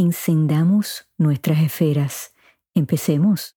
Encendamos nuestras esferas. Empecemos.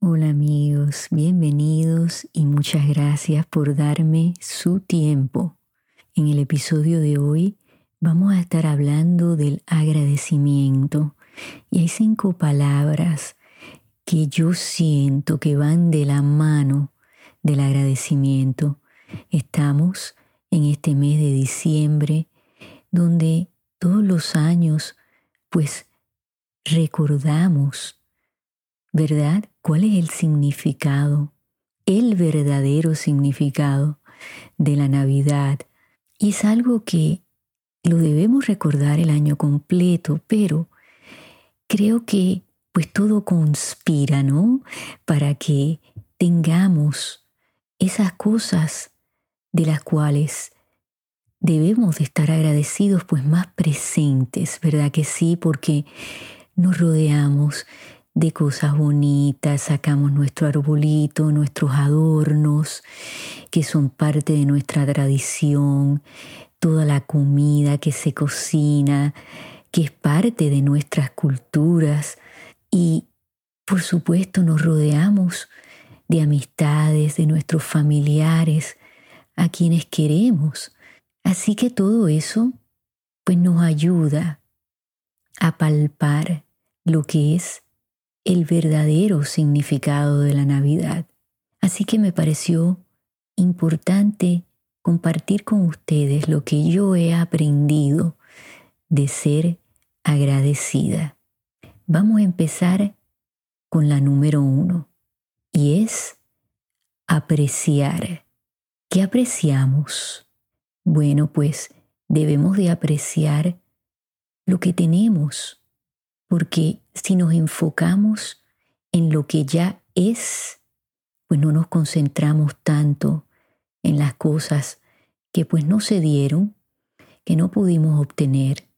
Hola bienvenidos y muchas gracias por darme su tiempo. En el episodio de hoy vamos a estar hablando del agradecimiento y hay cinco palabras que yo siento que van de la mano del agradecimiento. Estamos en este mes de diciembre donde todos los años pues recordamos ¿verdad? ¿Cuál es el significado, el verdadero significado de la Navidad? Y es algo que lo debemos recordar el año completo, pero creo que pues todo conspira, ¿no? Para que tengamos esas cosas de las cuales debemos de estar agradecidos, pues más presentes, ¿verdad que sí? Porque nos rodeamos de cosas bonitas, sacamos nuestro arbolito, nuestros adornos, que son parte de nuestra tradición, toda la comida que se cocina, que es parte de nuestras culturas y por supuesto nos rodeamos de amistades, de nuestros familiares, a quienes queremos. Así que todo eso pues nos ayuda a palpar lo que es el verdadero significado de la Navidad. Así que me pareció importante compartir con ustedes lo que yo he aprendido de ser agradecida. Vamos a empezar con la número uno y es apreciar. ¿Qué apreciamos? Bueno, pues debemos de apreciar lo que tenemos, porque si nos enfocamos en lo que ya es, pues no nos concentramos tanto en las cosas que pues no se dieron, que no pudimos obtener.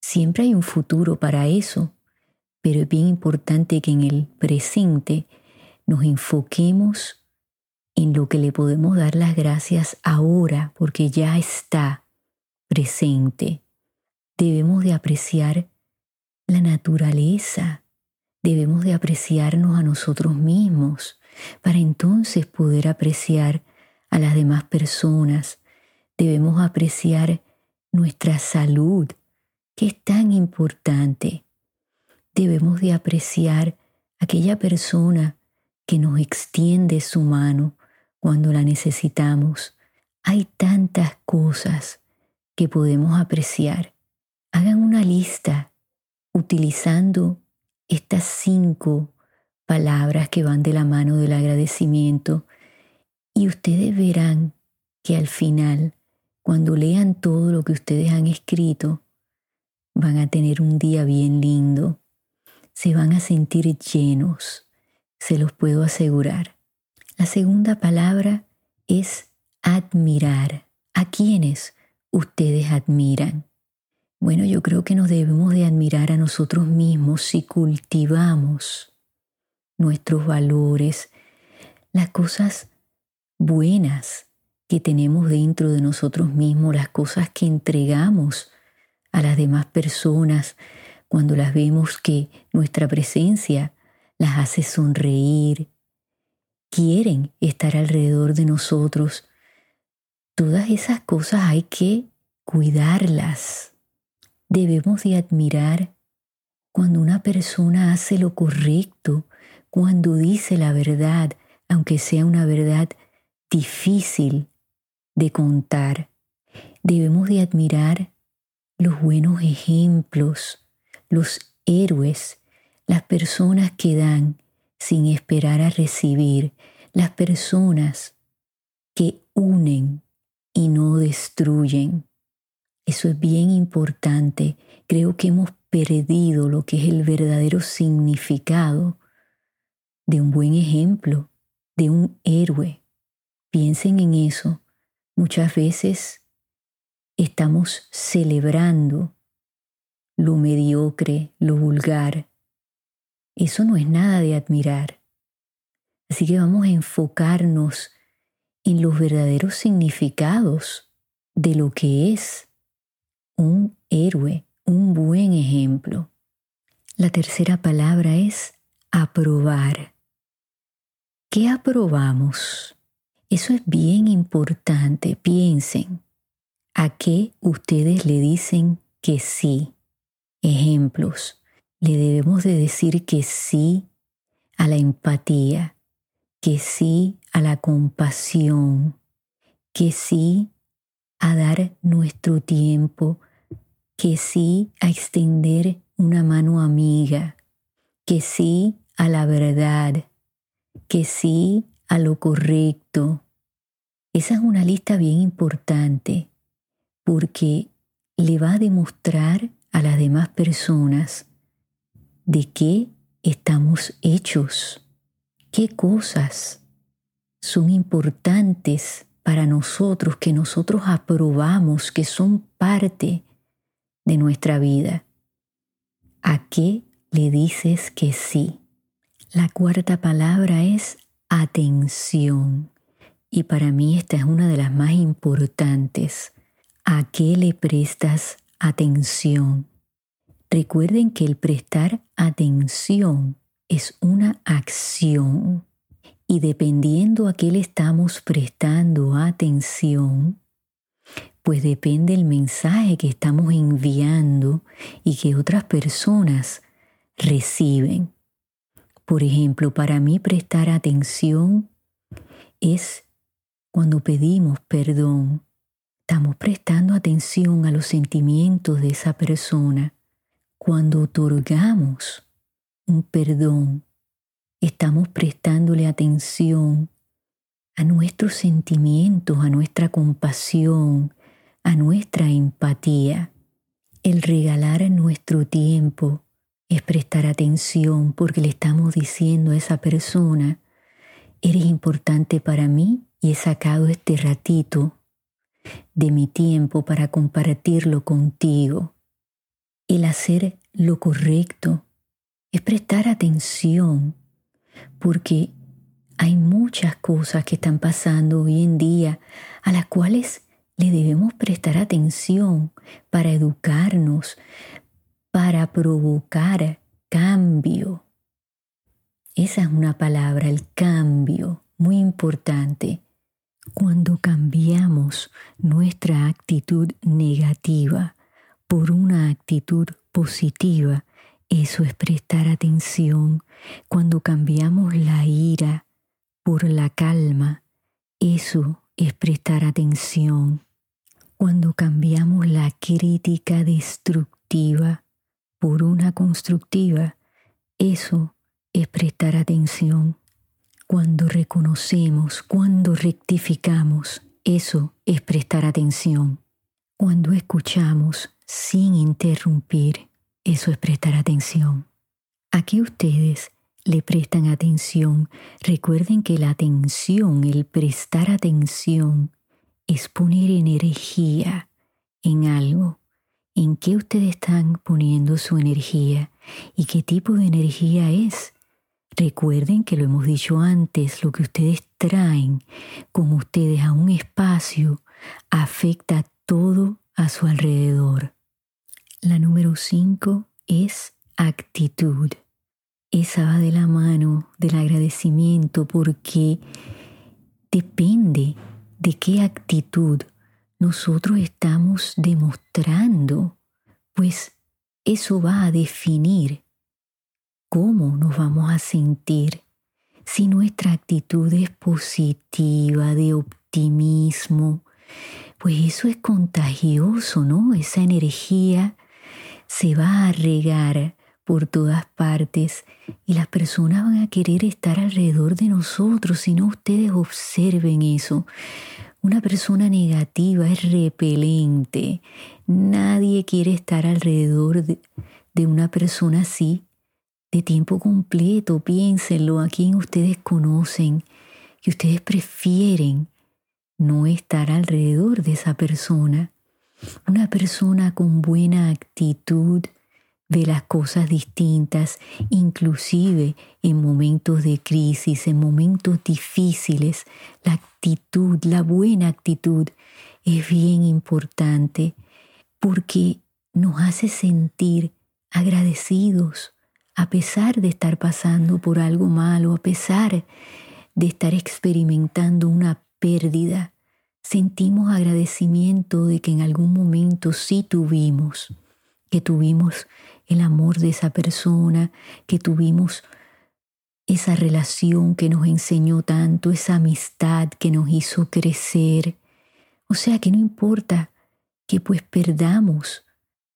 Siempre hay un futuro para eso, pero es bien importante que en el presente nos enfoquemos en lo que le podemos dar las gracias ahora, porque ya está presente. Debemos de apreciar la naturaleza. Debemos de apreciarnos a nosotros mismos para entonces poder apreciar a las demás personas. Debemos apreciar nuestra salud, que es tan importante. Debemos de apreciar aquella persona que nos extiende su mano cuando la necesitamos. Hay tantas cosas que podemos apreciar. Hagan una lista utilizando estas cinco palabras que van de la mano del agradecimiento y ustedes verán que al final, cuando lean todo lo que ustedes han escrito, van a tener un día bien lindo, se van a sentir llenos, se los puedo asegurar. La segunda palabra es admirar. ¿A quienes ustedes admiran? Bueno, yo creo que nos debemos de admirar a nosotros mismos si cultivamos nuestros valores, las cosas buenas que tenemos dentro de nosotros mismos, las cosas que entregamos a las demás personas cuando las vemos que nuestra presencia las hace sonreír, quieren estar alrededor de nosotros. Todas esas cosas hay que cuidarlas Debemos de admirar cuando una persona hace lo correcto, cuando dice la verdad, aunque sea una verdad difícil de contar. Debemos de admirar los buenos ejemplos, los héroes, las personas que dan sin esperar a recibir, las personas que unen y no destruyen. Eso es bien importante. Creo que hemos perdido lo que es el verdadero significado de un buen ejemplo, de un héroe. Piensen en eso. Muchas veces estamos celebrando lo mediocre, lo vulgar. Eso no es nada de admirar. Así que vamos a enfocarnos en los verdaderos significados de lo que es un héroe, un buen ejemplo. La tercera palabra es aprobar. ¿Qué aprobamos? Eso es bien importante. Piensen, ¿a qué ustedes le dicen que sí? Ejemplos. Le debemos de decir que sí a la empatía, que sí a la compasión, que sí a dar nuestro tiempo, que sí a extender una mano amiga, que sí a la verdad, que sí a lo correcto. Esa es una lista bien importante porque le va a demostrar a las demás personas de qué estamos hechos qué cosas son importantes para nosotros, que nosotros aprobamos, que son parte de nuestra vida. ¿A qué le dices que sí? La cuarta palabra es atención. Y para mí esta es una de las más importantes. ¿A qué le prestas atención? Recuerden que el prestar atención es una acción y dependiendo a qué le estamos prestando atención, pues depende el mensaje que estamos enviando y que otras personas reciben. Por ejemplo, para mí prestar atención es cuando pedimos perdón. Estamos prestando atención a los sentimientos de esa persona. Cuando otorgamos un perdón, estamos prestándole atención a nuestros sentimientos, a nuestra compasión, a nuestra empatía. El regalar nuestro tiempo es prestar atención porque le estamos diciendo a esa persona, eres importante para mí y he sacado este ratito de mi tiempo para compartirlo contigo. El hacer lo correcto es prestar atención, porque hay muchas cosas que están pasando hoy en día a las cuales le debemos prestar atención para educarnos, para provocar cambio. Esa es una palabra, el cambio, muy importante. Cuando cambiamos nuestra actitud negativa por una actitud positiva, eso es prestar atención cuando cambiamos la ira por la calma. Eso es prestar atención. Cuando cambiamos la crítica destructiva por una constructiva, eso es prestar atención. Cuando reconocemos, cuando rectificamos, eso es prestar atención. Cuando escuchamos sin interrumpir, eso es prestar atención. Aquí ustedes le prestan atención. Recuerden que la atención, el prestar atención, es poner energía en algo. ¿En qué ustedes están poniendo su energía? ¿Y qué tipo de energía es? Recuerden que lo hemos dicho antes, lo que ustedes traen con ustedes a un espacio afecta todo a su alrededor. La número cinco es actitud. Esa va de la mano del agradecimiento porque depende de qué actitud nosotros estamos demostrando, pues eso va a definir cómo nos vamos a sentir. Si nuestra actitud es positiva, de optimismo, pues eso es contagioso, ¿no? Esa energía se va a regar por todas partes y las personas van a querer estar alrededor de nosotros si no ustedes observen eso. Una persona negativa es repelente. Nadie quiere estar alrededor de, una persona así de tiempo completo. Piénsenlo, a quien ustedes conocen que ustedes prefieren no estar alrededor de esa persona. Una persona con buena actitud ve las cosas distintas, inclusive en momentos de crisis, en momentos difíciles. La actitud, la buena actitud es bien importante porque nos hace sentir agradecidos a pesar de estar pasando por algo malo, a pesar de estar experimentando una pérdida, sentimos agradecimiento de que en algún momento sí tuvimos, que tuvimos el amor de esa persona, que tuvimos esa relación que nos enseñó tanto, esa amistad que nos hizo crecer. O sea que no importa que pues perdamos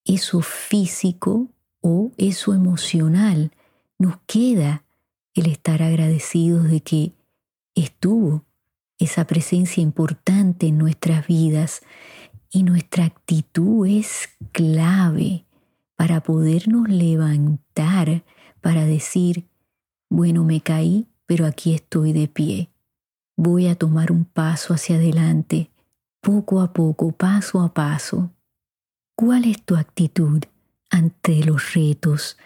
eso físico o eso emocional, nos queda el estar agradecidos de que estuvo esa presencia importante en nuestras vidas y nuestra actitud es clave para podernos levantar, para decir, bueno, me caí, pero aquí estoy de pie. Voy a tomar un paso hacia adelante, poco a poco, paso a paso. ¿Cuál es tu actitud ante los retos,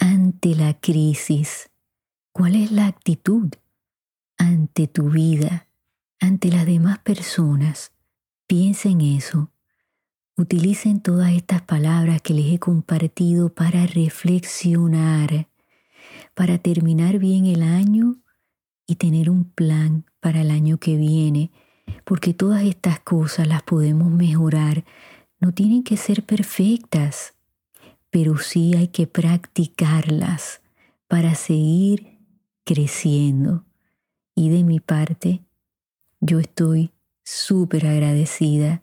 ante la crisis? ¿Cuál es la actitud ante tu vida, ante las demás personas? Piensa en eso. Utilicen todas estas palabras que les he compartido para reflexionar, para terminar bien el año y tener un plan para el año que viene, porque todas estas cosas las podemos mejorar. No tienen que ser perfectas, pero sí hay que practicarlas para seguir creciendo. Y de mi parte, yo estoy súper agradecida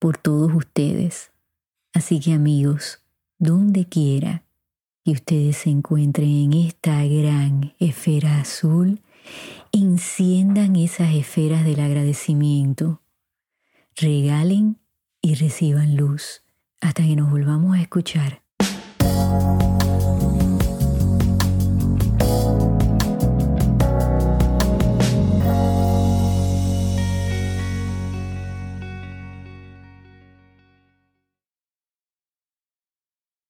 por todos ustedes. Así que amigos, donde quiera que ustedes se encuentren en esta gran esfera azul, enciendan esas esferas del agradecimiento, regalen y reciban luz hasta que nos volvamos a escuchar.